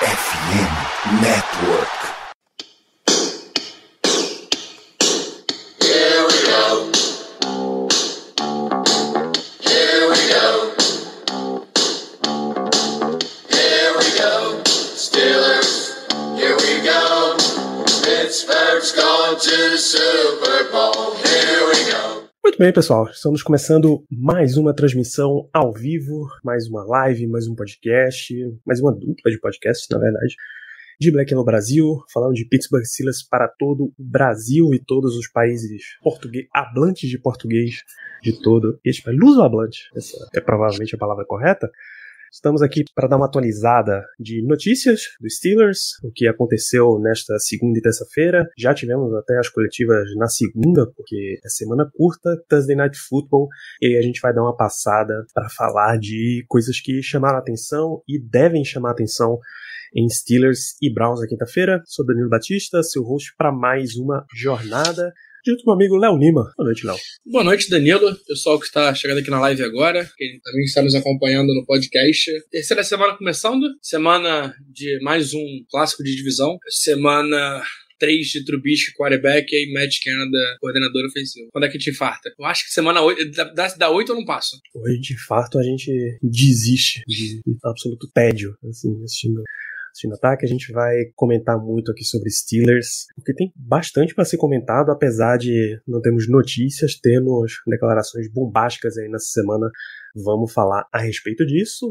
FM Network. Muito bem, pessoal. Estamos começando mais uma transmissão ao vivo, mais uma live, mais um podcast, mais uma dupla de podcasts, na verdade, de Black no Brasil, falando de Pittsburgh Steelers para todo o Brasil e todos os países português, hablantes de português de todo este país. Luso-hablante, essa é provavelmente a palavra correta. Estamos aqui para dar uma atualizada de notícias dos Steelers, o que aconteceu nesta segunda e terça-feira. Já tivemos até as coletivas na segunda, porque é semana curta, Thursday Night Football, e a gente vai dar uma passada para falar de coisas que chamaram atenção e devem chamar atenção em Steelers e Browns na quinta-feira. Sou Danilo Batista, seu host para mais uma jornada. Junto com o meu amigo Léo Lima. Boa noite, Léo. Boa noite, Danilo. Pessoal que está chegando aqui na live agora, que também está nos acompanhando no podcast. Terceira semana começando, semana de mais um clássico de divisão. Semana 3 de Trubisky, quarterback, e Matt Canada, coordenador ofensivo. Quando é que te infarta? Eu acho que semana 8, dá, dá 8 ou não passo? Hoje de infarto a gente desiste de absoluto tédio, assim, assistindo assistindo ataque. A gente vai comentar muito aqui sobre Steelers, porque tem bastante para ser comentado, apesar de não termos notícias, temos declarações bombásticas aí nessa semana. Vamos falar a respeito disso.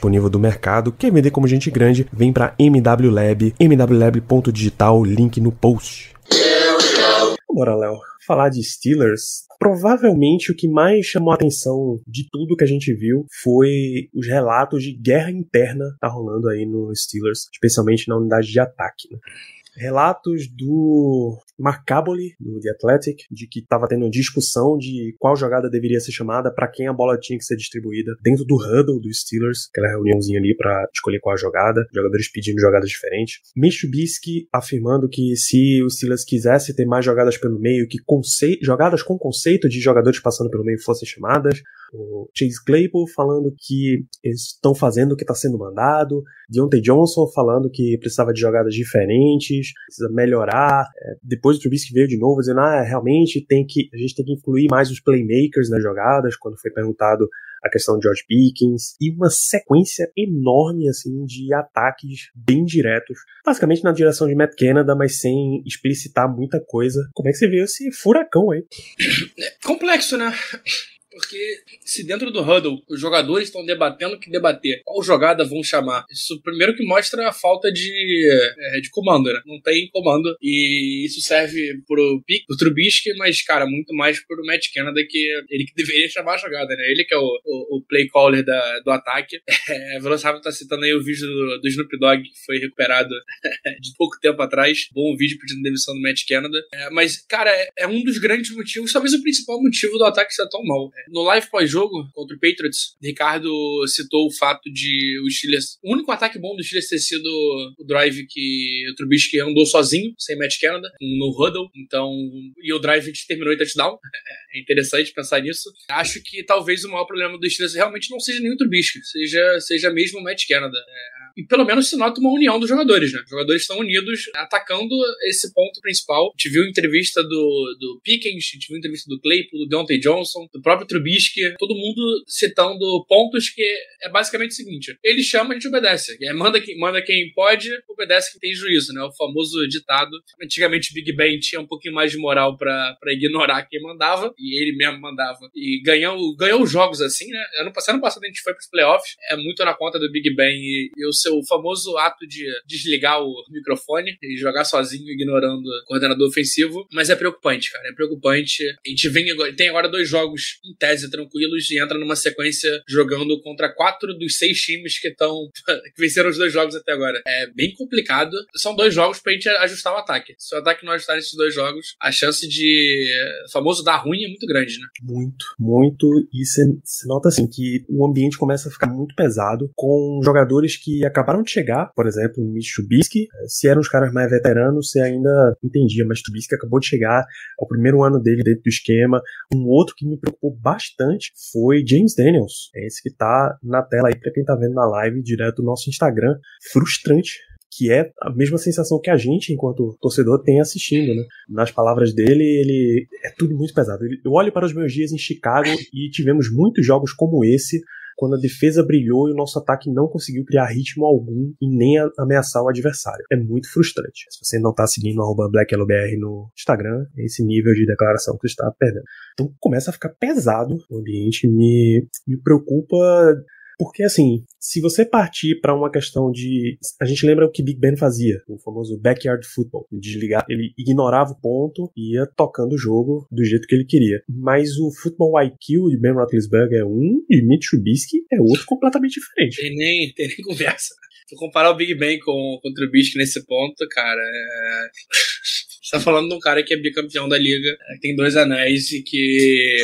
disponível do mercado. Quer vender como gente grande? Vem para MW Lab, mwlab.digital, link no post. Bora, Léo. Falar de Steelers, provavelmente o que mais chamou a atenção de tudo que a gente viu foi os relatos de guerra interna que tá rolando aí no Steelers, especialmente na unidade de ataque. Né? Relatos do Mark do The Athletic, de que estava tendo discussão de qual jogada deveria ser chamada, para quem a bola tinha que ser distribuída dentro do huddle dos Steelers, aquela reuniãozinha ali para escolher qual a jogada, jogadores pedindo jogadas diferentes. Mitch Trubisky afirmando que se os Steelers quisesse ter mais jogadas pelo meio, que jogadas com conceito de jogadores passando pelo meio fossem chamadas. O Chase Claypool falando que eles estão fazendo o que está sendo mandado. Deontay Johnson falando que precisava de jogadas diferentes, precisa melhorar. É, depois o Trubisky veio de novo dizendo, ah, realmente tem que, a gente tem que incluir mais os playmakers nas jogadas, quando foi perguntado a questão de George Pickens, e uma sequência enorme, assim, de ataques bem diretos, basicamente na direção de Matt Canada, mas sem explicitar muita coisa. Como é que você viu esse furacão aí? Complexo, né? Porque se dentro do huddle os jogadores estão debatendo o que debater, qual jogada vão chamar? Isso primeiro que mostra a falta de, é, de comando, né? Não tem comando. E isso serve pro Pick, pro Trubisky, mas, cara, muito mais pro Matt Canada, que ele que deveria chamar a jogada, né? Ele que é o, o, o play caller da, do ataque. É, Velociraptor tá citando aí o vídeo do, do Snoop Dogg, que foi recuperado de pouco tempo atrás. Bom vídeo pedindo demissão do Matt Canada. É, mas, cara, é, é um dos grandes motivos, talvez o principal motivo do ataque ser tão mal. No live pós-jogo contra o Patriots, Ricardo citou o fato de o Steelers. O único ataque bom do Steelers ter sido o drive que o Trubisky andou sozinho, sem Matt Canada, no huddle. Então, e o drive terminou em touchdown. É interessante pensar nisso. Acho que talvez o maior problema do Steelers realmente não seja o Trubisky, seja, seja mesmo o Matt Canada. É, e pelo menos se nota uma união dos jogadores, né? Os jogadores estão unidos atacando esse ponto principal. A gente viu entrevista do, do Pickens, a gente viu entrevista do Claypool, do Deontay Johnson, do próprio Trubisky, todo mundo citando pontos que é basicamente o seguinte: ele chama, a gente obedece. É, manda, quem, manda quem pode, obedece quem tem juízo, né? O famoso ditado. Antigamente Big Ben tinha um pouquinho mais de moral para ignorar quem mandava, e ele mesmo mandava. E ganhou, ganhou jogos assim, né? Ano passado, ano passado a gente foi pros playoffs, é muito na conta do Big Ben e, e o seu famoso ato de desligar o microfone e jogar sozinho, ignorando o coordenador ofensivo. Mas é preocupante, cara. É preocupante. A gente vem agora, tem agora dois jogos em tese tranquilos e entra numa sequência jogando contra quatro dos seis times que estão que venceram os dois jogos até agora. É bem complicado. São dois jogos pra gente ajustar o ataque. Se o ataque não ajustar esses dois jogos, a chance de famoso dar ruim é muito grande, né? Muito, muito. E você nota assim que o ambiente começa a ficar muito pesado com jogadores que acabaram de chegar, por exemplo, Mitch Trubisky. Se eram os caras mais veteranos, você ainda entendia, mas Trubisky acabou de chegar, é o primeiro ano dele dentro do esquema. Um outro que me preocupou bastante foi James Daniels. É esse que tá na tela aí para quem tá vendo na live direto do nosso Instagram. Frustrante que é a mesma sensação que a gente, enquanto torcedor, tem assistindo, né? Nas palavras dele, ele é tudo muito pesado. Eu olho para os meus dias em Chicago e tivemos muitos jogos como esse, quando a defesa brilhou e o nosso ataque não conseguiu criar ritmo algum e nem ameaçar o adversário. É muito frustrante. Se você não está seguindo o BlackLBR no Instagram, é esse nível de declaração que você está perdendo. Então começa a ficar pesado o ambiente, me, me preocupa porque, assim, se você partir para uma questão de. A gente lembra o que Big Ben fazia, o famoso backyard football. Desligar, ele ignorava o ponto e ia tocando o jogo do jeito que ele queria. Mas o futebol IQ de Ben Roethlisberger é um e Mitch Trubisky é outro completamente diferente. Tem nem, tem nem conversa. Se comparar o Big Ben com, com o Trubisky nesse ponto, cara, é tá falando de um cara que é bicampeão da liga, tem dois anéis e que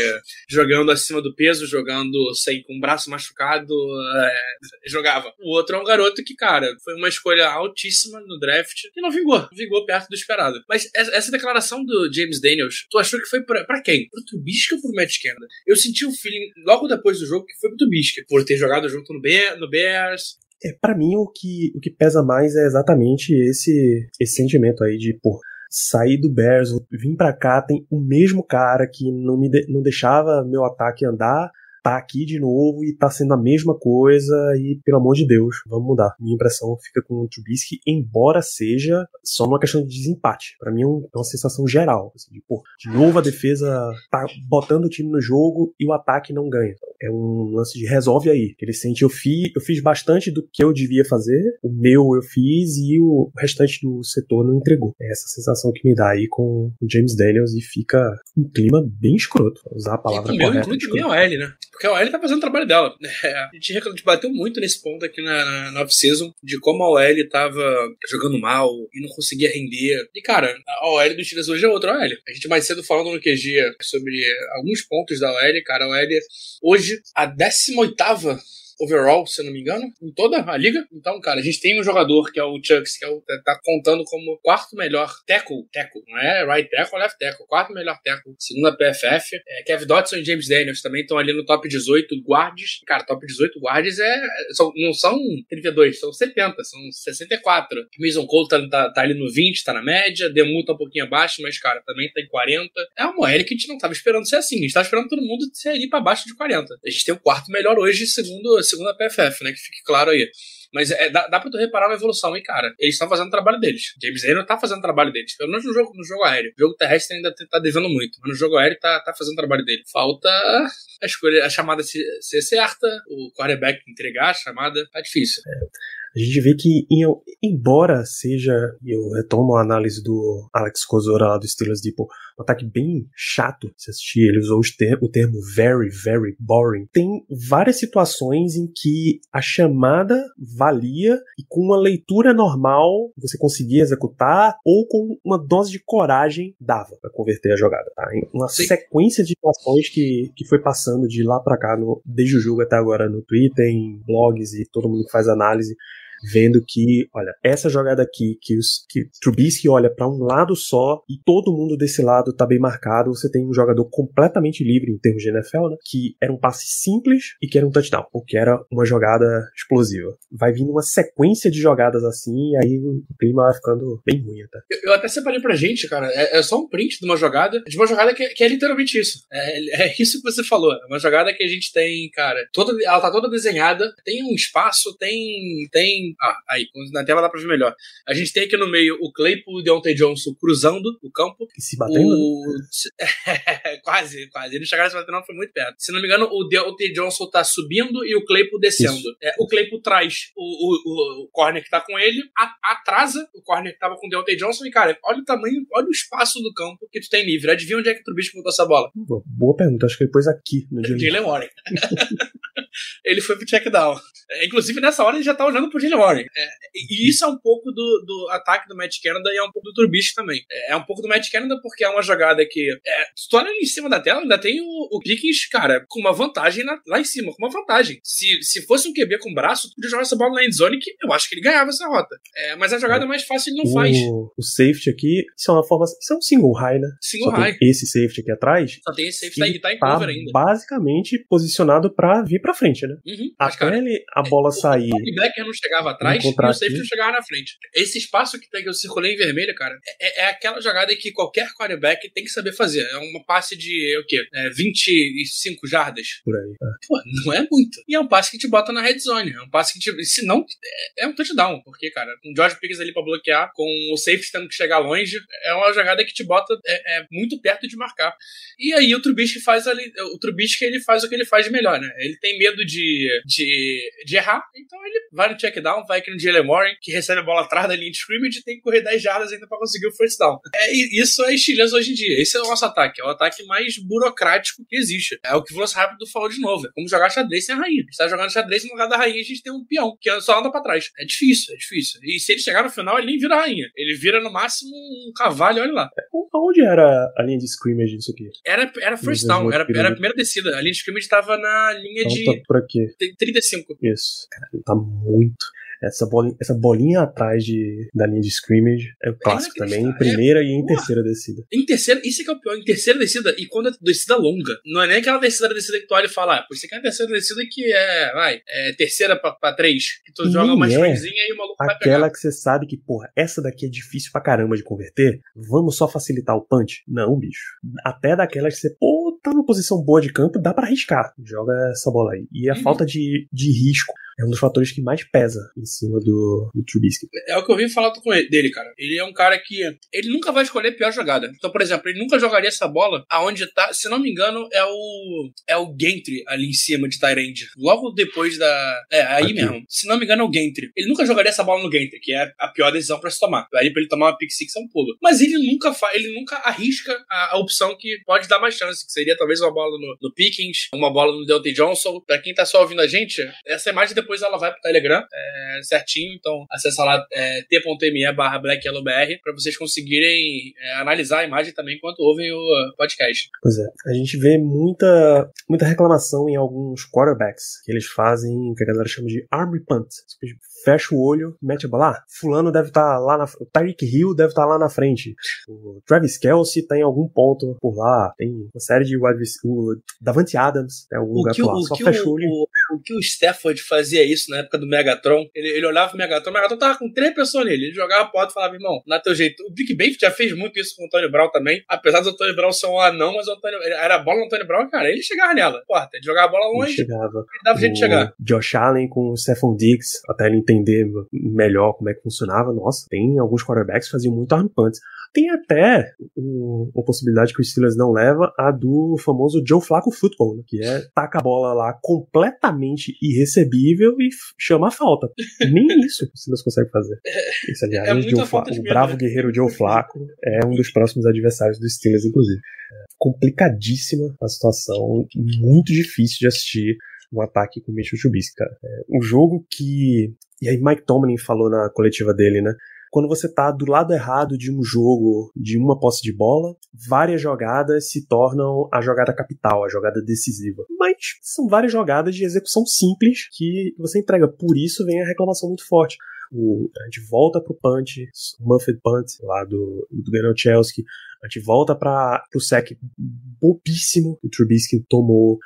jogando acima do peso, jogando sem com o braço machucado, é, jogava. O outro é um garoto que, cara, foi uma escolha altíssima no draft e não vingou. Vingou perto do esperado. Mas essa declaração do James Daniels, tu achou que foi pra quem? Pro Trubisky ou pro Matt Canada? Eu senti o feeling logo depois do jogo que foi pro Trubisky, por ter jogado junto no, Bear, no Bears, é, para mim o que, o que pesa mais é exatamente esse, esse sentimento aí de, pô, saí do Bears, vim para cá, tem o mesmo cara que não me de, não deixava meu ataque andar, tá aqui de novo e tá sendo a mesma coisa e, pelo amor de Deus, vamos mudar. Minha impressão fica com o Trubisky, embora seja só uma questão de desempate. Para mim é, é uma sensação geral. Assim, de, pô, de novo a defesa tá botando o time no jogo e o ataque não ganha. É um lance de resolve aí. Ele sente, eu fiz, eu fiz bastante do que eu devia fazer, o meu eu fiz e o restante do setor não entregou. É essa sensação que me dá aí com o James Daniels e fica um clima bem escroto. Usar a palavra e correta. Inclui o L, né? Porque a OL tá fazendo o trabalho dela. É, a, gente, bateu muito nesse ponto aqui na, na off-season, de como a OL tava jogando mal e não conseguia render. E, cara, a OL dos Steelers hoje é outra OL. A gente mais cedo falando no QG sobre alguns pontos da OL, cara, a OL hoje, a 18 overall, se não me engano, em toda a liga. Então, cara, a gente tem um jogador que é o Chucks, que é o, tá contando como quarto melhor tackle, tackle, não é right tackle, left tackle, quarto melhor tackle, segunda PFF. É, Kevin Dodson e James Daniels também estão ali no top 18 guards. Cara, top 18 guards é, são, não são 32, são 70, são 64. Mason Cole tá, tá, tá, ali no 20, tá na média, Demu tá um pouquinho abaixo, mas, cara, também tá em 40. É uma L que a gente não tava esperando ser assim, a gente tava esperando todo mundo ser ali pra baixo de 40. A gente tem o quarto melhor hoje, segundo segunda PFF, né? Que fique claro aí. Mas é, dá, dá pra tu reparar uma evolução, hein, cara? Eles estão fazendo o trabalho deles. James Harden tá fazendo o trabalho deles. Pelo menos no jogo, no jogo aéreo. O jogo terrestre ainda tá devendo muito. Mas no jogo aéreo tá, tá fazendo o trabalho dele. Falta a escolha, a chamada ser certa, o quarterback entregar a chamada. Tá difícil. É a gente vê que, embora seja, e eu retomo a análise do Alex Kozora lá do Steelers, tipo, um ataque bem chato se assistir, ele usou o termo very, very boring. Tem várias situações em que a chamada valia e com uma leitura normal você conseguia executar ou com uma dose de coragem dava para converter a jogada, tá? Uma Sim. sequência de situações que, que foi passando de lá para cá, no, desde o jogo até agora no Twitter, em blogs e todo mundo que faz análise vendo que, olha, essa jogada aqui, que, os, que Trubisky olha para um lado só e todo mundo desse lado tá bem marcado, você tem um jogador completamente livre em termos de NFL, né? Que era um passe simples e que era um touchdown, ou que era uma jogada explosiva. Vai vindo uma sequência de jogadas assim, e aí o clima vai ficando bem ruim até. Eu, eu até separei pra gente, cara, é, é, só um print de uma jogada, de uma jogada que, que é literalmente isso. É, é, isso que você falou. É uma jogada que a gente tem, cara, toda, ela tá toda desenhada, tem um espaço, tem. tem ah, aí, na tela dá pra ver melhor. A gente tem aqui no meio o Claypool e o Deontay Johnson cruzando o campo. E se batendo? O... Né? quase, quase. Eles chegaram a se bater, não, foi muito perto. Se não me engano, o Deontay Johnson tá subindo e o Claypool descendo. É, o Claypool traz o, o, o, corner que tá com ele, atrasa o corner que tava com o Deontay Johnson e, cara, olha o tamanho, olha o espaço do campo que tu tem livre. Adivinha onde é que o Trubisky botou essa bola? Boa pergunta, acho que ele pôs aqui no Jalen Warren. ele foi pro check down. É, inclusive, nessa hora ele já tá olhando pro Jalen Warren. É, e isso é um pouco do, do ataque do Matt Canada e é um pouco do Trubisky também. É, é um pouco do Matt Canada porque é uma jogada que. É, se tu olha em cima da tela, ainda tem o, o Pickens, cara, com uma vantagem na, lá em cima, com uma vantagem. Se, se fosse um QB com braço, tu podia jogar essa bola na endzone que eu acho que ele ganhava essa rota. É, mas a jogada mais fácil ele não o, faz. O safety aqui, isso é uma forma. Isso é um single high, né? Single Só high. esse safety aqui atrás. Só tem esse safety que tá em cover ainda. Basicamente posicionado pra vir pra frente, né? Uhum, Até cara, ele, a bola sair. O linebacker não chegava atrás e o safety não chegava na frente. Esse espaço que, tem, que eu circulei em vermelho, cara, é, é aquela jogada que qualquer quarterback tem que saber fazer. É uma passe de, o quê? É, 25 jardas. Por aí. É. Pô, não é muito. E é um passe que te bota na red zone. É um passe que te. Se não, é, é um touchdown. Porque, cara, com o George Pickens ali pra bloquear, com o safety tendo que chegar longe, é uma jogada que te bota é, é muito perto de marcar. E aí o Trubisky faz ali. O Trubisky ele faz o que ele faz de melhor, né? Ele tem medo de, de, de errar, então ele vai no check down, vai aqui no Jalen Warren, que recebe a bola atrás da linha de scrimmage e tem que correr 10 jardas ainda pra conseguir o first down. É, isso é estiloso hoje em dia. Esse é o nosso ataque. É o ataque mais burocrático que existe. É o que o Veloz Rápido falou de novo. É como jogar xadrez sem a rainha. A gente tá jogando xadrez no lugar da rainha, a gente tem um peão que só anda pra trás. É difícil, é difícil. E se ele chegar no final, ele nem vira rainha. Ele vira no máximo um cavalo, olha lá. Onde era a linha de scrimmage disso aqui? Era, era first down, era, era a primeira descida. A linha de scrimmage tava na linha então de. Tá por aqui. 35. Isso. Caralho, tá muito. Essa bolinha, essa bolinha atrás de, da linha de scrimmage é o clássico também, em primeira é, e em porra, terceira descida. Em terceira, isso é que é o pior, em terceira descida, e quando é descida longa. Não é nem aquela terceira descida que tu olha e fala, ah, por isso que é a terceira descida que é, vai, é terceira pra, pra três, que tu e joga uma é e o maluco aquela vai pegar. Aquela que você sabe que, porra, essa daqui é difícil pra caramba de converter, vamos só facilitar o punch? Não, bicho. Até daquela que você, pô, tá numa posição boa de campo, dá para arriscar. Joga essa bola aí. E a uhum. falta de, de risco é um dos fatores que mais pesa em cima do, do Trubisky. É o que eu vi falar com ele, dele, cara. Ele é um cara que. Ele nunca vai escolher a pior jogada. Então, por exemplo, ele nunca jogaria essa bola aonde tá. Se não me engano, é o. É o Gentry ali em cima de Tyrande. Logo depois da. É, aí Aqui. mesmo. Se não me engano, é o Gentry. Ele nunca jogaria essa bola no Gentry, que é a pior decisão para se tomar. Aí pra ele tomar uma pick six é um pulo. Mas ele nunca faz. Ele nunca arrisca a, a, opção que pode dar mais chance, que seria talvez uma bola no, no Pickens, uma bola no Deontay Johnson. Pra quem tá só ouvindo a gente, essa imagem depois ela vai pro Telegram é, certinho, então acessa lá é, t.me barra blackyellowbr pra vocês conseguirem é, analisar a imagem também enquanto ouvem o podcast. Pois é, a gente vê muita, muita reclamação em alguns quarterbacks que eles fazem o que a galera chama de army punt. Fecha o olho, mete a bola. Ah, fulano deve estar tá lá na O Tyreek Hill deve estar tá lá na frente. O Travis Kelsey tem algum ponto por lá. Tem uma série de wide o Davante Adams tem algum o lugar por lá. Só fecha o olho. O, o que o Stafford fazia isso na época do Megatron, ele, ele olhava pro Megatron, o Megatron tava com três pessoas nele. Ele jogava a porta e falava, irmão, na teu jeito. O Big Ben já fez muito isso com o Tony Brown também. Apesar do Tony Brown ser um anão, mas o Antônio, era a bola no Tony Brown, cara, ele chegava nela. Porta, ele jogava a bola longe. Ele chegava. Ele dava o jeito de chegar. Josh Allen com o Stephon Diggs, até ele entender melhor como é que funcionava. Nossa, tem alguns quarterbacks que faziam muito arm punts. Tem até um, uma possibilidade que o Steelers não leva, a do famoso Joe Flacco Football, né? que é taca a bola lá completamente irrecebível e chama a falta. Nem isso o Steelers consegue fazer. Isso, aliás, é Joe Fla o bravo né? guerreiro Joe Flacco é um dos próximos adversários do Steelers, inclusive. É complicadíssima a situação, muito difícil de assistir um ataque com o Mitchell Trubisky, cara. É um jogo que... E aí Mike Tomlin falou na coletiva dele, né? Quando você tá do lado errado de um jogo, de uma posse de bola, várias jogadas se tornam a jogada capital, a jogada decisiva. Mas são várias jogadas de execução simples que você entrega. Por isso vem a reclamação muito forte. O, a gente volta pro punch, o Muffet Punt lá do, do Ganochelski, a gente volta para o sec bobíssimo que o Trubisky tomou.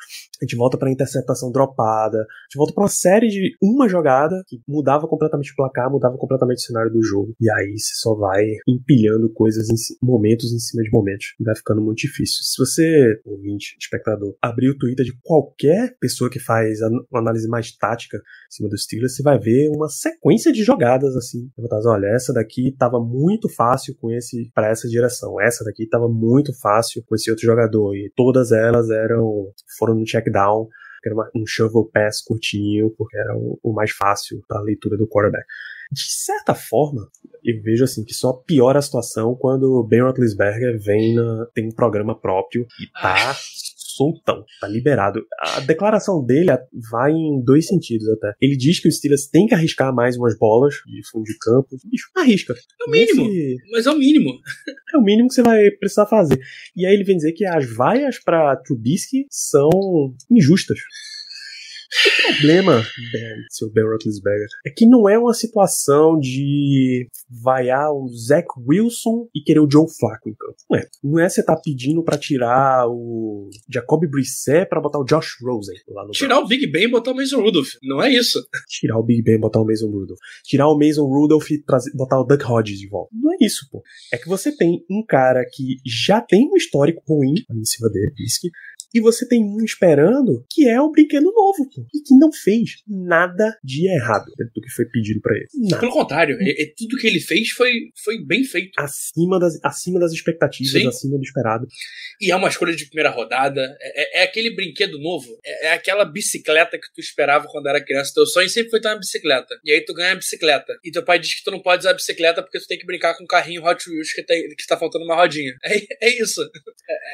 A gente volta para interceptação dropada. A gente volta para uma série de uma jogada que mudava completamente o placar, mudava completamente o cenário do jogo. E aí você só vai empilhando coisas em momentos em cima de momentos. Vai ficando muito difícil. Se você, ouvinte, espectador, abrir o Twitter de qualquer pessoa que faz uma análise mais tática em cima dos Steelers, você vai ver uma sequência de jogadas assim. Você vai olha, essa daqui tava muito fácil com esse para essa direção. Essa daqui tava muito fácil com esse outro jogador. E todas elas eram foram no check down, que era uma, um shovel pass curtinho, porque era o, o mais fácil para a leitura do quarterback. De certa forma, eu vejo assim que só piora a situação quando o Ben Roethlisberger vem na, tem um programa próprio e tá soltão, tá liberado. A declaração dele vai em dois sentidos até. Ele diz que o Steelers tem que arriscar mais umas bolas de fundo de campo. Bicho, arrisca. É o mínimo. Nesse... Mas é o mínimo. É o mínimo que você vai precisar fazer. E aí ele vem dizer que as vaias para Trubisky são injustas. O problema, Ben, seu Ben Roethlisberger, é que não é uma situação de vaiar o Zach Wilson e querer o Joe Flacco em campo. Não é. Não é você tá pedindo para tirar o Jacoby Brissett para botar o Josh Rosen lá no Tirar o Big Ben e botar o Mason Rudolph. Não é isso. Tirar o Big Ben e botar o Mason Rudolph. Tirar o Mason Rudolph e trazer, botar o Doug Hodges de volta. Não é isso, pô. É que você tem um cara que já tem um histórico ruim em cima dele, Pisky, e você tem um esperando que é o brinquedo novo, pô, e que não fez nada de errado do que foi pedido para ele. Nada. Pelo contrário, é, é, tudo que ele fez foi, foi bem feito. Acima das, acima das expectativas, Sim. acima do esperado. E é uma escolha de primeira rodada, é, é, é aquele brinquedo novo, é, é, aquela bicicleta que tu esperava quando era criança. Teu sonho sempre foi ter uma bicicleta. E aí tu ganha a bicicleta. E teu pai diz que tu não pode usar a bicicleta porque tu tem que brincar com um carrinho Hot Wheels que, tem, que tá faltando uma rodinha. É, é isso.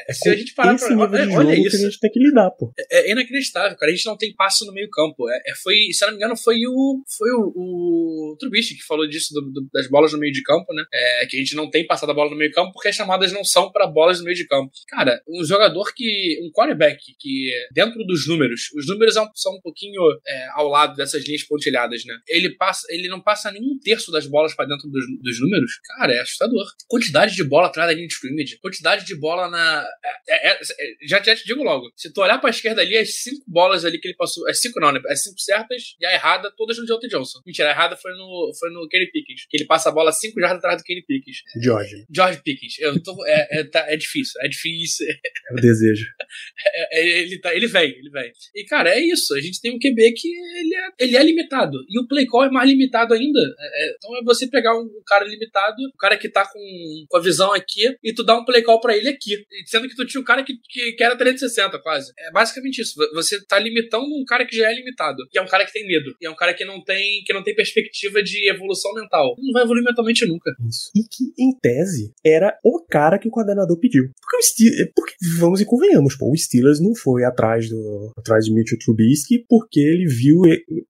É, se a gente parar pra. Olha isso que a gente tem que lidar, pô. É, é, inacreditável, cara. A gente não tem passo no meio-campo. É, é, foi, se não me engano, foi o. Foi o, o Trubisky que falou disso, do, do, das bolas no meio de campo, né? É, que a gente não tem passado a bola no meio campo porque as chamadas não são para bolas no meio de campo. Cara, um jogador que. Um quarterback que, dentro dos números, os números são, um pouquinho é, ao lado dessas linhas pontilhadas, né? Ele, passa, ele não passa nem um terço das bolas para dentro dos, dos números. Cara, é assustador. Quantidade de bola atrás da linha de scrimmage, quantidade de bola na. É, é, já, já te digo logo, se tu olhar pra esquerda ali, as cinco bolas ali que ele passou. As cinco não, né? As cinco certas e a errada, todas no Deontay Johnson. Mentira, a errada foi no, foi no Kenny Pickens. Que ele passa a bola cinco jardas atrás do Kenny Pickens. George. George Pickens. Eu tô, é, é, tá, é difícil, é difícil. É o desejo. É, é, ele, tá, ele vem, ele vem. E, cara, é isso. A gente tem um QB que ele é, ele é limitado. E o play call é mais limitado ainda. É, é então é você pegar um cara limitado, o cara que tá com, com a visão aqui, e tu dá um play call pra ele aqui. Sendo que tu tinha um cara que, que, que era 360 quase. É basicamente isso. Você tá limitando um cara que já é limitado. E é um cara que tem medo. E é um cara que não tem, que não tem perspectiva de evolução mental. Não vai evoluir mentalmente nunca. Isso. E que, em tese, era o cara que o coordenador pediu. Porque o Steelers. Porque, vamos e convenhamos, pô, o Steelers não foi atrás do atrás de Mitchell Trubisky porque ele viu,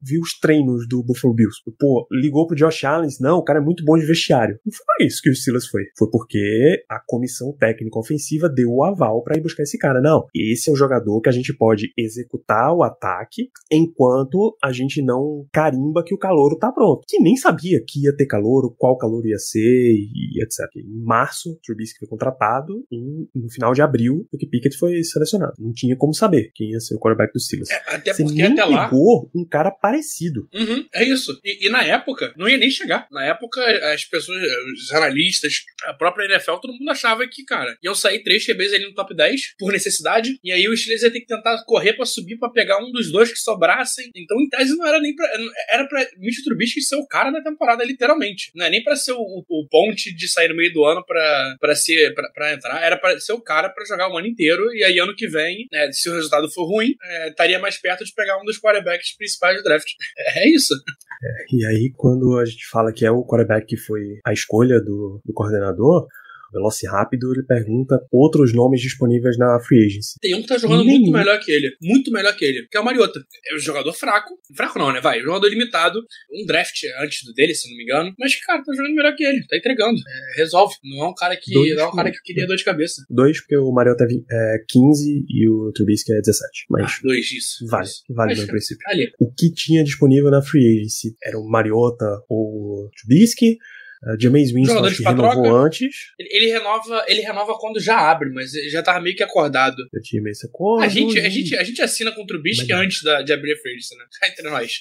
viu os treinos do Buffalo Bills. Pô, ligou pro Josh Allen, não, o cara é muito bom de vestiário. Não foi isso que o Steelers foi. Foi porque a comissão técnica ofensiva deu o aval para ir buscar esse cara. Não, esse é o jogador que a gente pode executar o ataque enquanto a gente não carimba que o calouro tá pronto. Que nem sabia que ia ter calouro, qual calouro ia ser e etc. Em março, Trubisky foi contratado e no final de abril, o que Pickett foi selecionado. Não tinha como saber quem ia ser o quarterback dos Steelers. É, até Você porque até lá... pegou um cara parecido. Uhum, é isso. E, e, na época, não ia nem chegar. Na época, as pessoas, os analistas, a própria NFL, todo mundo achava que, cara, iam sair três QBs ali no top 10 por necessidade, e aí o Steelers ia ter que tentar correr para subir para pegar um dos dois que sobrassem. Então, em tese, não era nem pra. Era pra Mitch Trubisky ser o cara da temporada, literalmente. Não é nem pra ser o, o, o ponte de sair no meio do ano pra, pra, ser, pra, pra entrar. Era pra ser o cara pra jogar o ano inteiro. E aí, ano que vem, né, se o resultado for ruim, é, estaria mais perto de pegar um dos quarterbacks principais do draft. É isso. É, e aí, quando a gente fala que é o quarterback que foi a escolha do, do coordenador, Veloci Rápido, ele pergunta outros nomes disponíveis na Free Agency. Tem um que tá jogando Nenhum. muito melhor que ele. Muito melhor que ele. Que é o Mariota. É um jogador fraco. Fraco não, né? Vai. Jogador limitado. Um draft antes do dele, se não me engano. Mas, cara, tá jogando melhor que ele. Tá entregando. É, resolve. Não é um cara que. Dois não é um cara que queria dor de cabeça. Dois, porque o Mariota é vi- é 15 e o Trubisky é 17. Mas Ah, dois, isso. vale, Isso. vale no princípio. Ali. O que tinha disponível na Free Agency era o Mariota ou o Trubisky. Uh, Jameis Winston acho que renovou troca. antes. Ele, ele renova, ele renova quando já abre, mas já tava meio que acordado. Eu tinha meio acordo. A gente, a, gente, a gente assina com o Mas- antes da, de abrir a free né? Entre nós.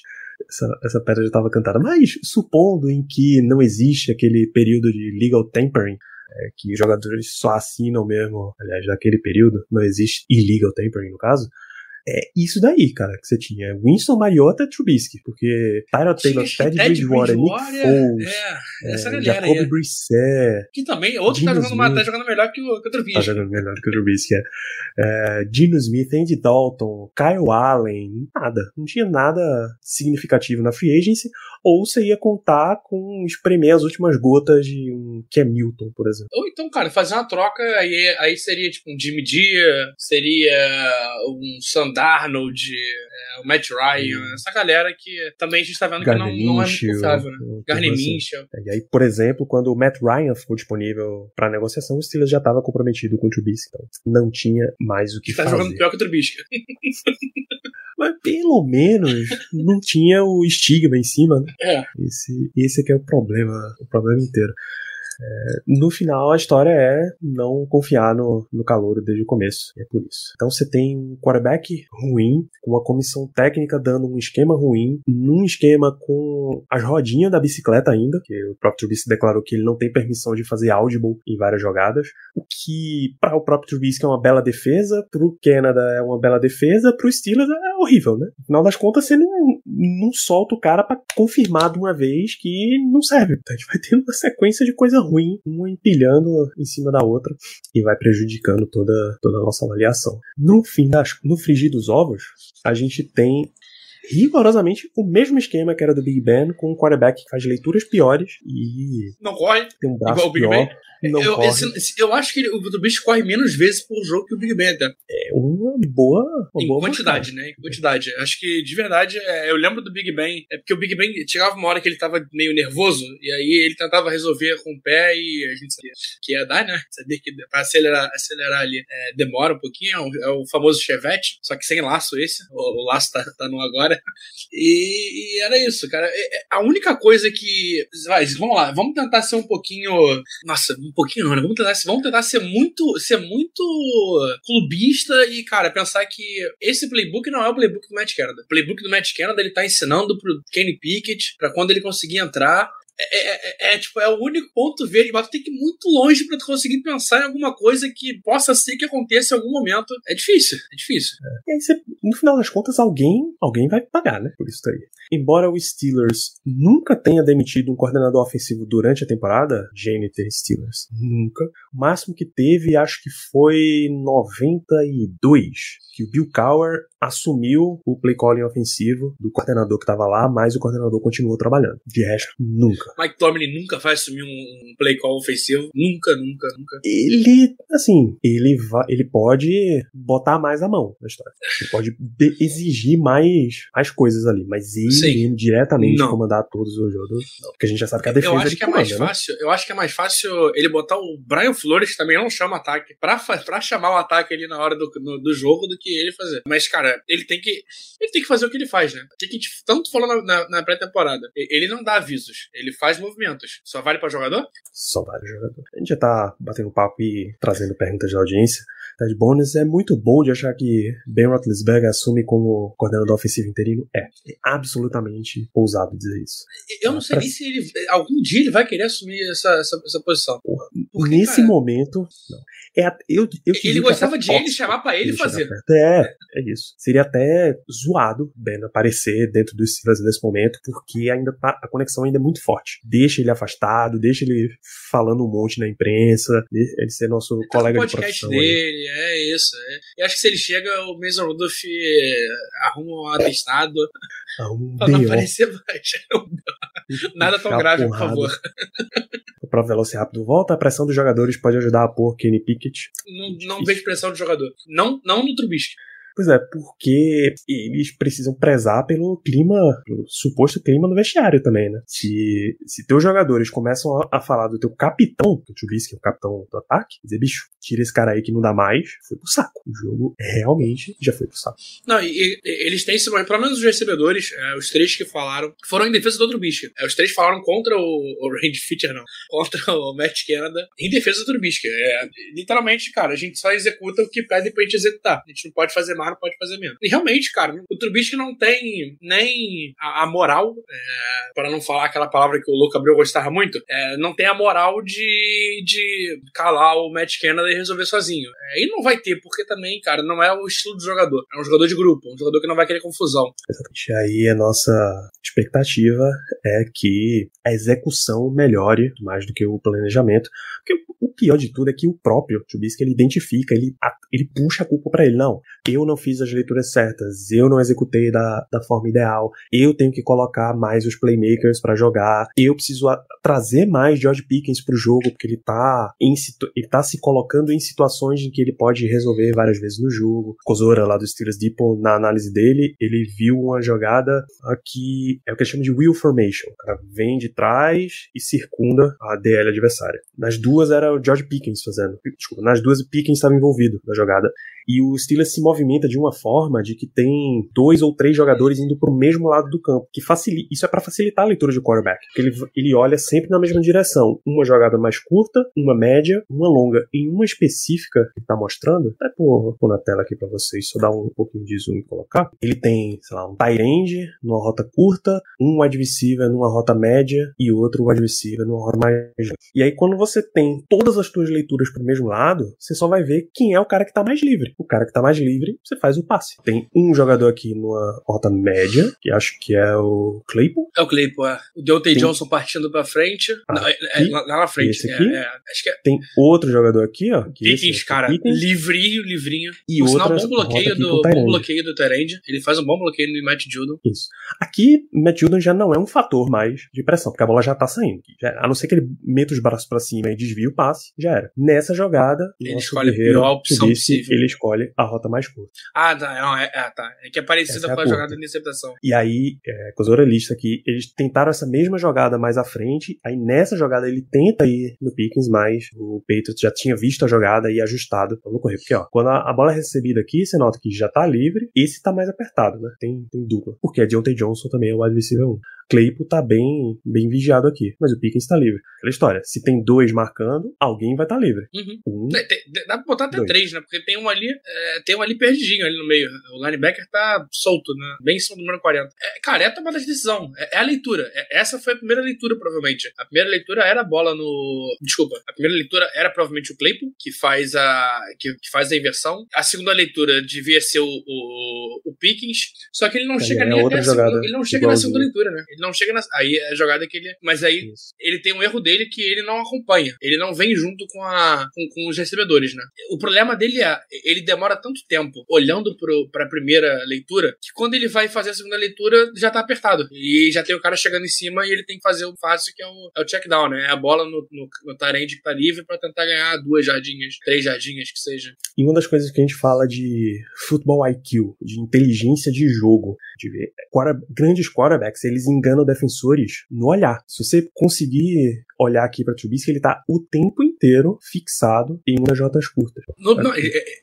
essa, essa pedra já estava cantada. Mas supondo em que não existe aquele período de legal tampering, é, que os jogadores só assinam mesmo, aliás, naquele período, não existe illegal tampering no caso. É isso daí, cara, que você tinha. Winston, Mariota e Trubisky, porque Tyrod Taylor, Ted Ted Bridgewater, Nick Bridgewater, Foles, É, essa é, aí. Brissett, Que também é outro que tá Dino jogando, tá jogando melhor que o, que o Trubisky. tá jogando melhor que o Trubisky, é. é Dino Smith, Andy Dalton, Kyle Allen, nada. Não tinha nada significativo na free agency, ou você ia contar com espremer as últimas gotas de um Cam Newton, por exemplo. Ou então, cara, fazer uma troca, aí, aí seria tipo um Jimmy G, seria um Sandarnold, é, o Matt Ryan, essa galera que também a gente tá vendo que não, não é muito confiável, né? Garner assim. Minshew. E aí, por exemplo, quando o Matt Ryan ficou disponível para negociação, o Steelers já estava comprometido com o Trubisky, então não tinha mais o que tá fazer. jogando pior que o Trubisky. Mas pelo menos não tinha o estigma em cima, né? É. Esse, esse que é o problema, o problema inteiro. É, no final, a história é não confiar no, no calor desde o começo. É por isso. Então você tem um quarterback ruim, com uma comissão técnica dando um esquema ruim, num esquema com as rodinhas da bicicleta ainda, que o próprio Trubisky declarou que ele não tem permissão de fazer audible em várias jogadas, o que para o próprio Trubisky é uma bela defesa, pro Canada é uma bela defesa, pro Steelers é horrível, né? No final das contas, você não, não solta o cara pra confirmar de uma vez que não serve. Então a gente vai tendo uma sequência de coisa ruim, uma empilhando em cima da outra e vai prejudicando toda, toda a nossa avaliação. No fim das, no frigir dos ovos, a gente tem rigorosamente o mesmo esquema que era do Big Ben, com um quarterback que faz leituras piores e Não corre. tem um braço Igual o Big pior. Ben. Não eu, esse- eu acho que ele- o Trubisky corre menos vezes por jogo que o Big Ben, tá? É uma boa, uma em boa quantidade, né? Em quantidade. Acho que, de verdade, é, eu lembro do Big Ben. É porque o Big Ben chegava uma hora que ele tava meio nervoso, e aí ele tentava resolver com o pé, e a gente sabia que ia dar, né? Sabia que pra acelerar, acelerar ali é, demora um pouquinho. É o, é famoso Chevette, só que sem laço esse. O, o laço tá, tá no agora. E, e era isso, cara. É- é a única coisa que. Vai, vamos lá, vamos tentar ser um pouquinho. Nossa, um pouquinho não, né? Vamos tentar, vamos tentar ser muito. ser muito clubista e, cara, pensar que esse playbook não é o playbook do Matt Canada. O playbook do Matt Canada ele tá ensinando pro Kenny Pickett pra quando ele conseguir entrar. É, é- é- é, tipo, é o único ponto verde, mas tu tem que ir muito longe pra tu conseguir pensar em alguma coisa que possa ser que aconteça em algum momento. É difícil, é difícil. E aí você, no final das contas, alguém, alguém vai pagar, né? Por isso daí. Embora o Steelers nunca tenha demitido um coordenador ofensivo durante a temporada, GNT Steelers, nunca. O máximo que teve, acho que foi 92, que o Bill Cowher assumiu o play calling ofensivo do coordenador que estava lá, mas o coordenador continuou trabalhando. De resto, nunca. Mike Tomlin nunca vai assumir um, um play call ofensivo. Nunca, nunca, nunca. Ele, assim, ele, va- ele pode botar mais a mão na história. Ele pode de- exigir mais, mais coisas ali, mas ele Sim. diretamente Não. comandar todos os jogadores, não. Porque a gente já sabe que a defesa Eu acho ele que é mais comanda, né? fácil. Eu acho que é mais fácil ele botar o Brian Flores, que também não chama ataque, pra, pra chamar o ataque ali na hora do, no- do jogo do que ele fazer. Mas, cara, ele tem que. Ele tem que fazer o que ele faz, né? O que a gente tanto falou na, na- na pré-temporada. Ele não dá avisos, ele faz movimentos. Só vale pra jogador? Só vários jogadores. A gente já tá batendo papo e trazendo perguntas da audiência. Ted Bones é muito bom de achar que Ben Roethlisberger assume como coordenador ofensivo interino. É, é absolutamente ousado dizer isso. Eu não sei nem se ele. Algum dia ele vai querer assumir essa, essa, essa posição. Porque, Nesse cara, momento, não. É, eu, eu Ele gostava de ele chamar pra ele chegar fazer. É, é isso. Seria até zoado Ben aparecer dentro dos Steelers nesse momento, porque ainda tá, a conexão ainda é muito forte. Deixa ele afastado, deixa ele falando um monte na imprensa, ele ser nosso Tá com o colega de podcast profissão. aí. dele, é isso. É. E acho que se ele chega, o Mason Rudolph eh, arruma um atestado um pra não aparecer mais. Nada tão grave, por favor. O próprio Velociraptor volta, a pressão dos jogadores pode ajudar a pôr Kenny Pickett. Não, não vejo pressão do jogador. Não, não no Trubisky. Pois é, porque eles precisam prezar pelo clima, pelo suposto clima no vestiário também, né? Se, se teus jogadores começam a, a falar do teu capitão, o Trubisky é o capitão do ataque, dizer, bicho, tira esse cara aí que não dá mais, foi pro saco. O jogo realmente já foi pro saco. Não, e, e eles têm, pelo menos os recebedores, é, os três que falaram, foram em defesa do Trubisky. É, os três falaram contra o, o Randy Fitcher, não, contra o Matt Canada, em defesa do Trubisky. É, literalmente, cara, a gente só executa o que pede pra gente executar. A gente não pode fazer mais, pode fazer menos. E realmente, cara, o Trubisky não tem nem a, a moral, é, para não falar aquela palavra que o Louco Abreu gostava muito, é, não tem a moral de, de calar o Matt Canada e resolver sozinho. É, e não vai ter, porque também, cara, não é o estilo do jogador. É um jogador de grupo, um jogador que não vai querer confusão. Exatamente. Aí a nossa expectativa é que a execução melhore mais do que o planejamento. Porque o pior de tudo é que o próprio Trubisky ele identifica, ele, ele puxa a culpa para ele. Não, eu não fiz as leituras certas, eu não executei da, da forma ideal, eu tenho que colocar mais os playmakers para jogar, eu preciso trazer mais George Pickens pro jogo, porque ele tá, em, ele tá se colocando em situações em que ele pode resolver várias vezes no jogo. Kozora, lá do Steelers Depot, na análise dele, ele viu uma jogada que é o que eles chamam de wheel formation. O cara vem de trás e circunda a DL adversária. Nas duas era o George Pickens fazendo. Desculpa, nas duas Pickens estava envolvido na jogada. E o Steelers se movimenta de uma forma de que tem dois ou três jogadores indo pro mesmo lado do campo, que facilita, isso é para facilitar a leitura de quarterback, porque ele, ele olha sempre na mesma direção, uma jogada mais curta, uma média, uma longa. Em uma específica que tá mostrando, até pôr, pôr na tela aqui para vocês, só dar um pouquinho de zoom e colocar. Ele tem, sei lá, um tight end numa rota curta, um wide receiver numa rota média e outro wide receiver numa rota mais E aí quando você tem todas as suas leituras pro mesmo lado, você só vai ver quem é o cara que tá mais livre o cara que tá mais livre, você faz o passe. Tem um jogador aqui numa rota média, que acho que é o Claypool. É o Claypool, é. O Deontay Tem... Johnson partindo pra frente. Ah, não, é, é, lá, na frente. Esse aqui. É, é, acho que é. Tem outro jogador aqui, ó. Que Pickens, cara. Pickens. Livrinho, livrinho. E outro sinal, bom bloqueio do, bom bloqueio do Tyrande. Ele faz um bom bloqueio no Matt Judon. Isso. Aqui, Matt Judon já não é um fator mais de pressão, porque a bola já tá saindo. Já, a não ser que ele meta os braços pra cima e desvie o passe, já era. Nessa jogada, ele escolhe a pior opção possível. Ele escolhe a rota mais curta. Ah, tá. Não, é, é, tá. é que é parecida é com a, a jogada de interceptação. E aí, é, Kozora lista aqui, eles tentaram essa mesma jogada mais à frente, aí nessa jogada ele tenta ir no Pickens, mas o Patriots já tinha visto a jogada e ajustado pra não correr. Porque, ó, quando a, a, bola é recebida aqui, você nota que já tá livre, esse tá mais apertado, né? Tem, tem dupla. Porque a Deontay Johnson também é o wide receiver 1. Claypool tá bem, bem vigiado aqui, mas o Pickens tá livre. Aquela história, se tem dois marcando, alguém vai estar tá livre. Uhum. Um, dá pra botar até dois. três, né? Porque tem um ali, é, tem um ali perdidinho ali no meio. O linebacker tá solto, né? Bem em cima do número 40. É, cara, é a tomada de decisão. É, é a leitura. É, essa foi a primeira leitura, provavelmente. A primeira leitura era a bola no. Desculpa. A primeira leitura era provavelmente o Claypool, que faz a. que, que faz a inversão. A segunda leitura devia ser o, o, o Pickens. Só que ele não chega é nem outra jogada, segunda, Ele não chega na segunda leitura, né? Ele não chega na. Aí é a jogada que ele. Mas aí Isso. ele tem um erro dele que ele não acompanha. Ele não vem junto com, a, com, com os recebedores, né? O problema dele é. Ele demora tanto tempo olhando pro, pra primeira leitura que quando ele vai fazer a segunda leitura já tá apertado. E já tem o cara chegando em cima e ele tem que fazer o fácil que é o, é o check down, né? É a bola no, no, no que tá livre para tentar ganhar duas jardinhas, três jardinhas que seja. E uma das coisas que a gente fala de futebol IQ, de inteligência de jogo, de ver grandes quarterbacks, eles enganam defensores no olhar. Se você conseguir olhar aqui para Trubisky, ele tá o tempo inteiro fixado em umas jotas curtas. No, não,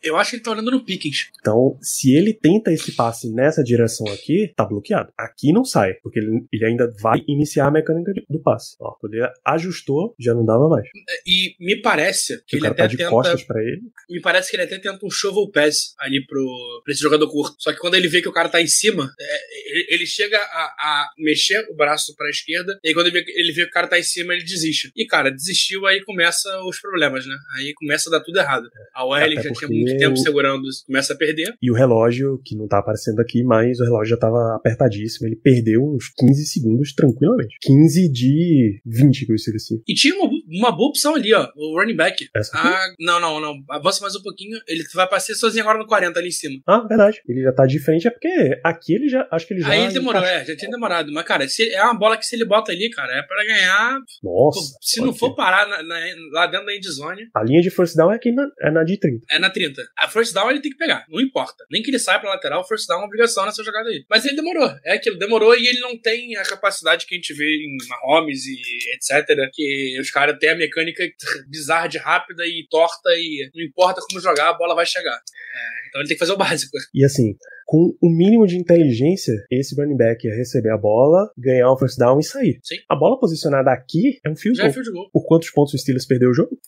eu acho que ele tá olhando no Pickens. Então, se ele tenta esse passe nessa direção aqui, tá bloqueado. Aqui não sai, porque ele, ele ainda vai iniciar a mecânica do passe. Ó, quando ele ajustou, já não dava mais. E me parece que, que ele até tá de tenta, costas para ele. Me parece que ele até tenta um shovel pass ali pro, pra esse jogador curto. Só que quando ele vê que o cara tá em cima, é, ele, ele, chega a, a, mexer o braço pra esquerda, e aí quando ele vê, ele vê que o cara tá em cima, ele desiste. E, cara, desistiu, aí começa os problemas, né? Aí começa a dar tudo errado. A OL já tinha muito tempo segurando, começa a perder. E o relógio, que não tá aparecendo aqui, mas o relógio já tava apertadíssimo. Ele perdeu uns 15 segundos tranquilamente. 15 de 20 que eu estive assim. E tinha uma uma boa opção ali, ó. O running back. Aqui? Ah, não, não, não. Avança mais um pouquinho. Ele vai passar sozinho agora no 40 ali em cima. Ah, verdade. Ele já tá diferente, é porque aqui ele já. Acho que ele já. Aí ele demorou, encaixou. é, já tinha demorado. Mas, cara, se, é uma bola que se ele bota ali, cara, é pra ganhar. Nossa. se não for ser. parar na- na- lá dentro da endzone, A linha de first down é aqui na, é na de 30. é na 30. A first down ele tem que pegar, não importa. Nem que ele saia pra lateral, first down é uma obrigação nessa jogada aí. Mas ele demorou, é aquilo, demorou e ele não tem a capacidade que a gente vê em Mahomes e etc. Que os caras têm a mecânica bizarra de rápida e torta e não importa como jogar, a bola vai chegar. É, então ele tem que fazer o básico. E assim, com o mínimo de inteligência, esse running back ia receber a bola, ganhar um first down e sair. Sim. A bola posicionada aqui é um field Já é goal. field goal. Por quantos pontos o Steelers perdeu o jogo?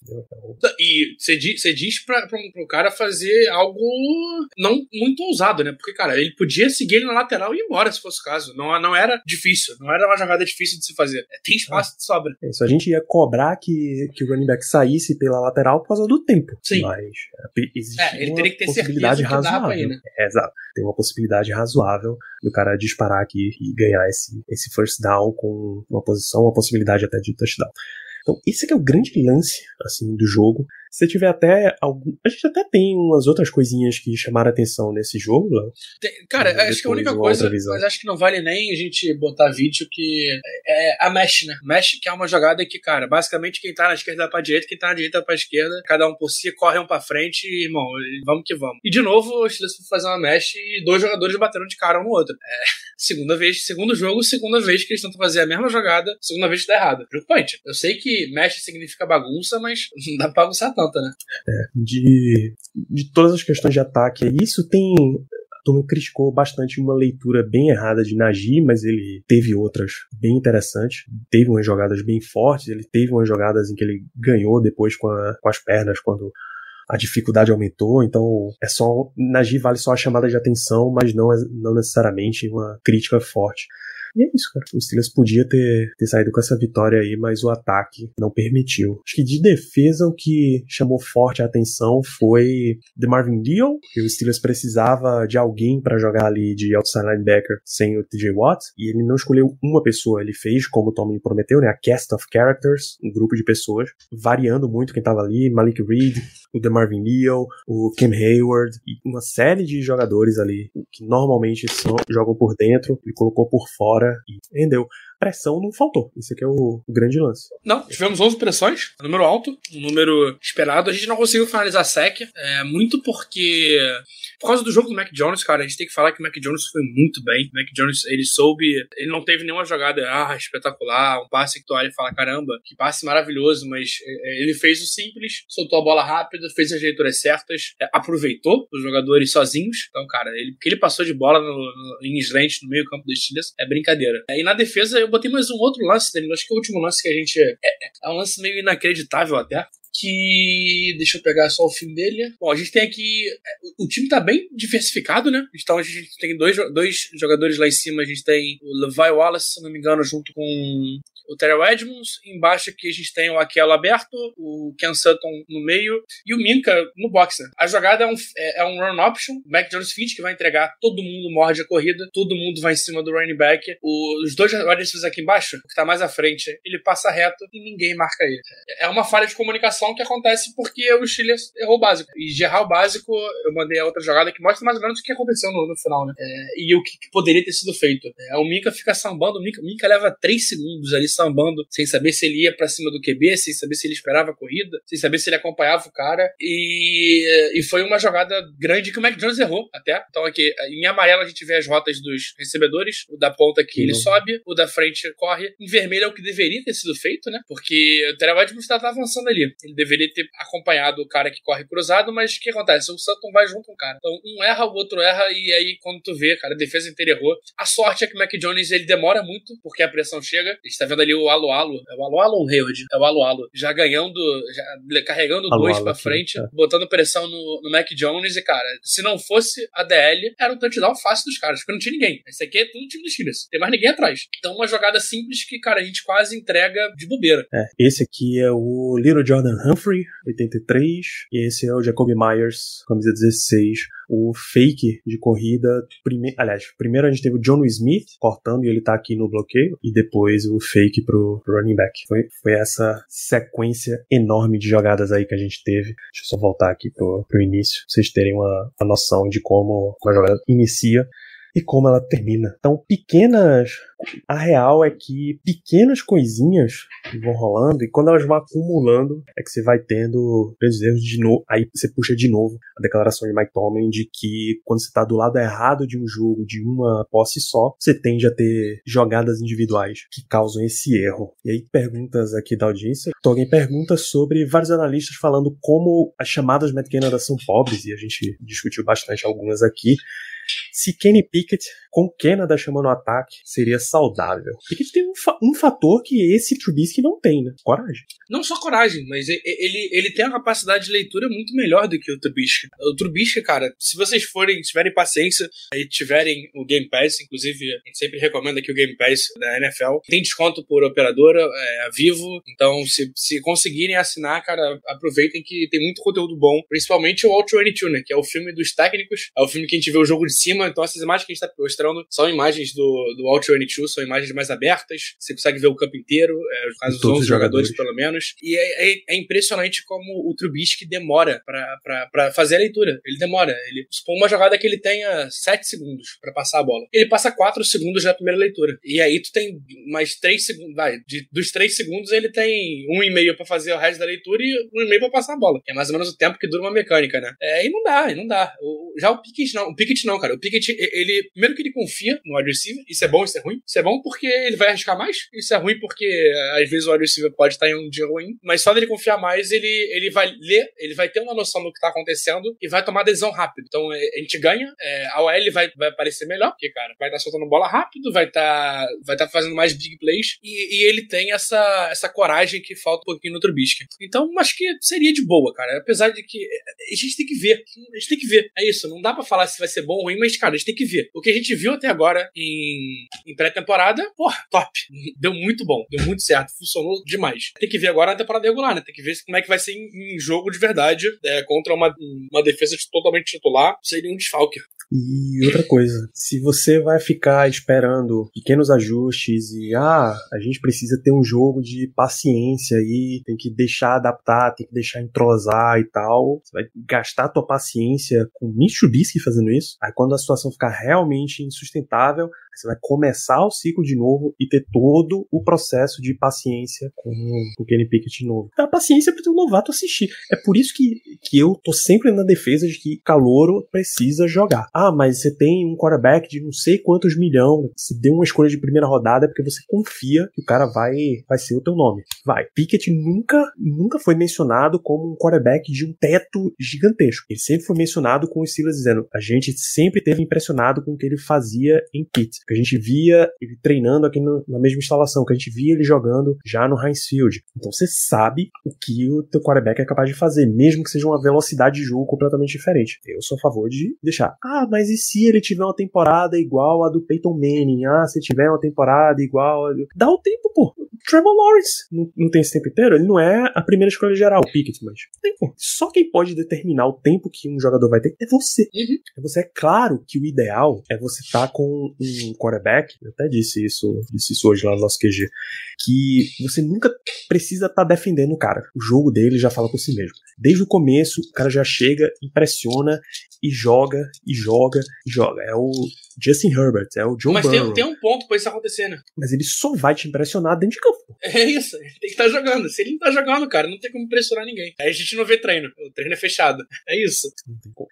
Então, E você diz, pra, pra, pro cara fazer algo não muito ousado, né? Porque, cara, ele podia seguir ele na lateral e ir embora, se fosse o caso. Não, não era difícil, não era uma jogada difícil de se fazer. É, Tem espaço de sobra. é isso. A gente ia cobrar que, que o running back saísse pela lateral por causa do tempo. Sim. Mas é, existe É, ele teria que ter certeza dá pra razoável. ir, né? É, exato. Tem uma possibilidade razoável do cara disparar aqui e ganhar esse, esse first down com uma posição, uma possibilidade até de touchdown. Então, esse aqui é o grande lance, assim, do jogo. Se você tiver até algum... A gente até tem umas outras coisinhas que chamaram atenção nesse jogo, Léo. Tem- cara, Depois acho que a única coisa, mas acho que não vale nem a gente botar vídeo que é a mesh, né? Mesh que é uma jogada que, cara, basicamente quem tá na esquerda vai pra direita, quem tá na direita vai pra esquerda, cada um por si, corre um pra frente e, irmão, vamos que vamos. E de novo, o Steelers foi fazer uma mesh e dois jogadores bateram de cara um no outro. É, segunda vez, segundo jogo, segunda vez que eles tentam fazer a mesma jogada, segunda vez que dá errado. Preocupante. Eu sei que mesh significa bagunça, mas não dá pra bagunçar tanto, né? De, de todas as questões de ataque, isso tem... Turma criticou bastante uma leitura bem errada de Nagy, mas ele teve outras bem interessantes. Teve umas jogadas bem fortes, ele teve umas jogadas em que ele ganhou depois com, a- com as pernas, quando a dificuldade aumentou. Então, é só. Nagy vale só a chamada de atenção, mas não, é- não necessariamente uma crítica forte. E é isso, cara. O Steelers podia ter, ter saído com essa vitória aí, mas o ataque não permitiu. Acho que de defesa o que chamou forte a atenção foi The Marvin Leal, que o Steelers precisava de alguém para jogar ali de outside linebacker sem o TJ Watt, e ele não escolheu uma pessoa, ele fez, como o Tommy prometeu, né, a cast of characters, um grupo de pessoas, variando muito quem tava ali, Malik Reed, o The Marvin Leal, o Cam Hayward, e uma série de jogadores ali que normalmente jogam por dentro, ele colocou por fora e rendeu. Pressão não faltou. Esse aqui é o, grande lance. Não, tivemos 11 pressões, número alto, um número esperado. A gente não conseguiu finalizar a sec, é, muito porque. Por causa do jogo do Mac Jones, cara, a gente tem que falar que o Mac Jones foi muito bem. O Mac Jones, ele soube. Ele não teve nenhuma jogada ah, espetacular, um passe que tu olha e fala: caramba, que passe maravilhoso, mas é, ele fez o simples, soltou a bola rápida, fez as leituras certas, é, aproveitou os jogadores sozinhos. Então, cara, ele, que ele passou de bola no, no, em slant no meio-campo dos Steelers é brincadeira. E na defesa, eu botei mais um outro lance, Danilo. Acho que o último lance que a gente. É, é um lance meio inacreditável até. Que. Deixa eu pegar só o fim dele. Bom, a gente tem aqui. O, o time tá bem diversificado, né? Então a gente tem dois, dois jogadores lá em cima. A gente tem o Levi Wallace, se não me engano, junto com o Terrell Edmonds. Embaixo aqui a gente tem o Aquelo aberto, o Ken Sutton no meio e o Minka no boxer. A jogada é um, é, é um run option. O Mac Jones Finch que vai entregar. Todo mundo morde a corrida. Todo mundo vai em cima do running back. O- os dois receivers aqui embaixo, o que tá mais à frente, ele passa reto e ninguém marca ele. É uma falha de comunicação que acontece porque o Steelers errou o básico. E de errar o básico, eu mandei a outra jogada que mostra mais ou menos o que aconteceu no, no final, né? É, e o que, que poderia ter sido feito. É, o Minka fica sambando, o Minka, o Minka leva 3 segundos ali sambando, sem saber se ele ia pra cima do QB, sem saber se ele esperava a corrida, sem saber se ele acompanhava o cara. E, e foi uma jogada grande que o Mac Jones errou até. Então aqui, em amarelo a gente vê as rotas dos recebedores, o da ponta que ele Não. sobe, o da frente corre. Em vermelho é o que deveria ter sido feito, né? Porque o Terrell Edmonds tá avançando ali. Ele deveria ter acompanhado o cara que corre cruzado, mas o que acontece? O Sutton vai junto com o cara. Então um erra, o outro erra, e aí quando tu vê, cara, a defesa inteira errou. A sorte é que o Mac Jones ele demora muito, porque a pressão chega. A gente tá vendo ali o Alo Alo. É o Alo Alo ou o Hayward? É o Alo Alo. Já ganhando, já carregando Alo dois pra aqui, frente, é. botando pressão no, no Mac Jones. E, cara, se não fosse a DL, era um touchdown fácil dos caras, porque não tinha ninguém. Esse aqui é tudo time dos Steelers. Tem mais ninguém atrás. Então, uma jogada simples que, cara, a gente quase entrega de bobeira. É, esse aqui é o Little Jordan Humphrey, 83, e esse é o Jacoby Myers, camisa 16, o fake de corrida. Prime... Aliás, primeiro a gente teve o John Smith cortando e ele tá aqui no bloqueio, e depois o fake pro, running back. Foi, foi essa sequência enorme de jogadas aí que a gente teve. Deixa eu só voltar aqui pro, pro início, pra vocês terem uma, uma noção de como a jogada inicia e como ela termina. Então, pequenas. A real é que pequenas coisinhas vão rolando e quando elas vão acumulando é que você vai tendo grandes erros de novo. Aí você puxa de novo a declaração de Mike Tomlin de que quando você está do lado errado de um jogo, de uma posse só, você tende a ter jogadas individuais que causam esse erro. E aí, perguntas aqui da audiência. Então, alguém pergunta sobre vários analistas falando como as chamadas Matt são pobres, e a gente discutiu bastante algumas aqui se Kenny Pickett com Canada chamando o ataque seria saudável. Pickett tem um, fa um fator que esse Trubisky não tem, né? Coragem. Não só coragem, mas ele, ele tem uma capacidade de leitura muito melhor do que o Trubisky. O Trubisky, cara, se vocês forem, tiverem paciência e tiverem o Game Pass, inclusive a gente sempre recomenda aqui o Game Pass da NFL, tem desconto por operadora, é, a Vivo, então se, se conseguirem assinar, cara, aproveitem que tem muito conteúdo bom, principalmente o All 22, né, que é o filme dos técnicos, é o filme que a gente vê o jogo de cima, então essas imagens que a gente tá mostrando são imagens do, do All 22, são imagens mais abertas, você consegue ver o campo inteiro, é, no caso, os 11 jogadores, pelo menos, e é, é, é, impressionante como o Trubisky demora para fazer a leitura, ele demora, ele supõe uma jogada que ele tenha 7 segundos para passar a bola, ele passa 4 segundos na primeira leitura, e aí tu tem mais 3 segundos, vai, de, dos 3 segundos ele tem um e meio para fazer o resto da leitura e um e meio para passar a bola, é mais ou menos o tempo que dura uma mecânica, né, é, e não dá, e não dá, o, já o Pickett não, o Pickett não, cara, o Pickett, ele, primeiro que ele confia no wide receiver, isso é bom, isso é ruim. Isso é bom porque ele vai arriscar mais, isso é ruim porque às vezes o wide receiver pode estar em um dia ruim, mas só dele confiar mais, ele, ele vai ler, ele vai ter uma noção do que tá acontecendo e vai tomar decisão rápido. Então é, a gente ganha, é, a OL vai, vai aparecer melhor, porque, cara, vai estar tá soltando bola rápido, vai estar tá, vai tá fazendo mais big plays e, e, ele tem essa, essa coragem que falta um pouquinho no Trubisky. Então acho que seria de boa, cara. Apesar de que a gente tem que ver, a gente tem que ver. É isso, não dá para falar se vai ser bom ou ruim, mas, cara, a gente tem que ver. O que a gente viu até agora em, em pré-temporada, porra, top. Deu muito bom, deu muito certo, funcionou demais. Tem que ver agora na temporada regular, né? Tem que ver como é que vai ser em, em jogo de verdade é, contra uma, uma defesa totalmente titular. Seria um desfalque. E outra coisa, se você vai ficar esperando pequenos ajustes e ah, a gente precisa ter um jogo de paciência aí, tem que deixar adaptar, tem que deixar entrosar e tal, você vai gastar a tua paciência com Mitsubishi fazendo isso. Aí quando a situação ficar realmente insustentável, você vai começar o ciclo de novo e ter todo o processo de paciência com, o Kenny Pickett de novo. A paciência para o novato assistir. É por isso que, que eu tô sempre na defesa de que Calouro precisa jogar. Ah, mas você tem um quarterback de não sei quantos milhões, você deu uma escolha de primeira rodada é porque você confia que o cara vai, vai ser o teu nome. Vai. Pickett nunca, nunca foi mencionado como um quarterback de um teto gigantesco. Ele sempre foi mencionado com o Silas dizendo, a gente sempre teve impressionado com o que ele fazia em Pitt que a gente via ele treinando aqui no, na mesma instalação, que a gente via ele jogando já no Heinz Field. Então você sabe o que o teu quarterback é capaz de fazer, mesmo que seja uma velocidade de jogo completamente diferente. Eu sou a favor de deixar. Ah, mas e se ele tiver uma temporada igual a do Peyton Manning? Ah, se tiver uma temporada igual a... Dá o tempo, pô. Trevor Lawrence não, não tem esse tempo inteiro? Ele não é a primeira escolha geral, o Pickett, mas. Só quem pode determinar o tempo que um jogador vai ter é você. Uhum. É você. É claro que o ideal é você estar tá com um quarterback, eu até disse isso, disse isso hoje lá no nosso QG, que você nunca precisa estar tá defendendo o cara. O jogo dele já fala por si mesmo. Desde o começo, o cara já chega, impressiona e joga, e joga, e joga. É o Justin Herbert, é o John Mas Burrow. tem, tem um ponto pra isso acontecer, né? Mas ele só vai te impressionar dentro de campo. É isso, ele tem que estar tá jogando. Se ele não tá jogando, cara, não tem como impressionar ninguém. Aí a gente não vê treino. O treino é fechado. É isso.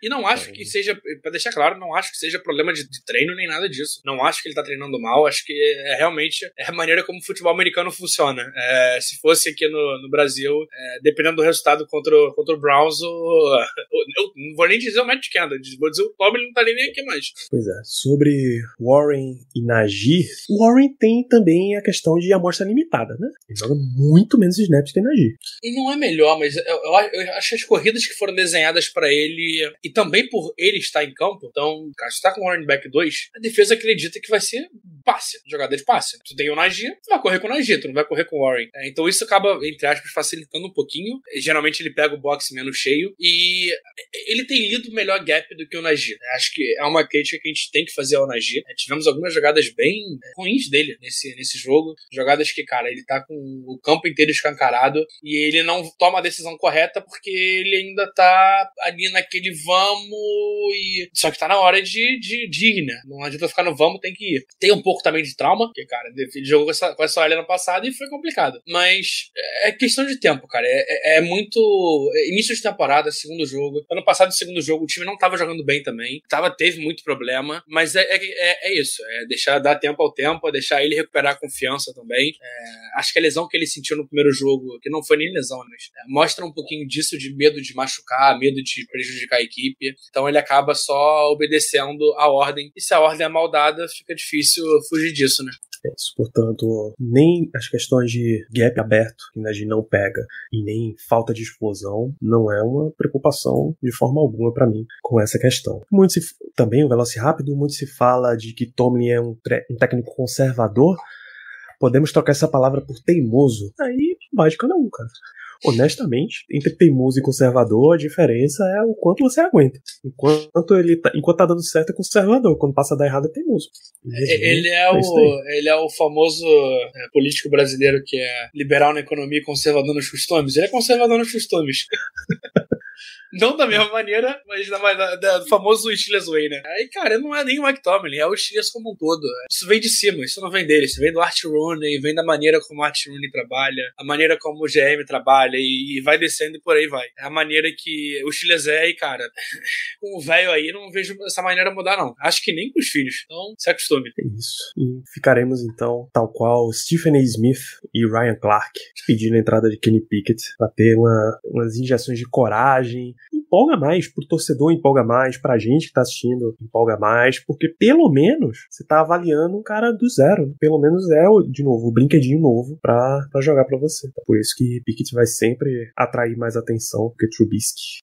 E não acho que seja, pra deixar claro, não acho que seja problema de, de treino nem nada disso. Não acho que ele tá treinando mal. Acho que é realmente é a maneira como o futebol americano funciona. É, se fosse aqui no, no Brasil, é, dependendo do resultado contra, o, contra o Browns, o, eu não vou nem dizer o Matt Canada, vou dizer o Tom, ele não tá nem aqui mais. Pois é. Sobre Warren e Najee, Warren tem também a questão de amostra limitada, né? Ele joga muito menos snaps que Najee. E não é melhor, mas eu, eu, eu acho que as corridas que foram desenhadas para ele, e também por ele estar em campo, então, cara, se tá com o back 2, a defesa acredita que vai ser passe, jogada de passe. Tu tem o Najee, tu vai correr com o Najee, tu não vai correr com o Warren. É, então isso acaba, entre aspas, facilitando um pouquinho. Geralmente ele pega o boxe menos cheio e ele tem lido melhor gap do que o Najee. Acho que é uma crítica que a gente tem que fazer ao Najee. É, tivemos algumas jogadas bem ruins dele nesse, nesse jogo. Jogadas que, cara, ele tá com o campo inteiro escancarado e ele não toma a decisão correta porque ele ainda tá ali naquele vamos e. Só que tá na hora de, de, de ir, né? Não adianta ficar no vamos, tem que ir. Tem um pouco também de trauma, porque, cara, ele jogou com essa, com essa olha no passado e foi complicado. Mas é questão de tempo, cara. É, é, é muito. É início de temporada, segundo jogo. Ano passado, segundo jogo, o time não tava jogando bem também. Tava, teve muito problema. Mas é, é, é, é isso. É deixar dar tempo ao tempo, é deixar ele recuperar a confiança também. É, acho que a lesão que ele sentiu no primeiro jogo, que não foi nem lesão, mas é, mostra um pouquinho disso de medo de machucar, medo de prejudicar a equipe. Então ele acaba só obedecendo a ordem. E se a ordem é mal dada, fica difícil fugir disso, né? É isso. Portanto, nem as questões de gap aberto, que a gente não pega, e nem falta de explosão, não é uma preocupação de forma alguma para mim com essa questão. Muito se, também o Veloci Rápido, muito se fala de que Tomlin é um, um técnico conservador. Podemos trocar essa palavra por teimoso. Aí cada um, cara honestamente, entre teimoso e conservador, a diferença é o quanto você aguenta. Enquanto ele tá, enquanto tá dando certo é conservador, quando passa a dar errado é teimoso. É, ele é, é o ele é o famoso é, político brasileiro que é liberal na economia e conservador nos costumes. Ele é conservador nos costumes. Não da mesma maneira, mas da, da, da, do famoso Steelers Way, né? Aí, cara, não é nem o Tomlin, é o Steelers como um todo. Isso vem de cima, isso não vem dele, isso vem do Art Rooney, vem da maneira como o Art Rooney trabalha, a maneira como o GM trabalha e, e vai descendo e por aí vai. É a maneira que o Steelers é e, cara, com o velho aí, não vejo essa maneira mudar, não. Acho que nem com os filhos. Então, se acostume. É isso. E ficaremos, então, tal qual Stephen A. Smith e Ryan Clark pedindo a entrada de Kenny Pickett para ter uma, umas injeções de coragem empolga mais pro torcedor, empolga mais pra gente que tá assistindo, empolga mais, porque pelo menos você tá avaliando um cara do zero. Pelo menos é, de novo, o brinquedinho novo pra, pra jogar pra você. Por isso que Pickett vai sempre atrair mais atenção que Trubisky.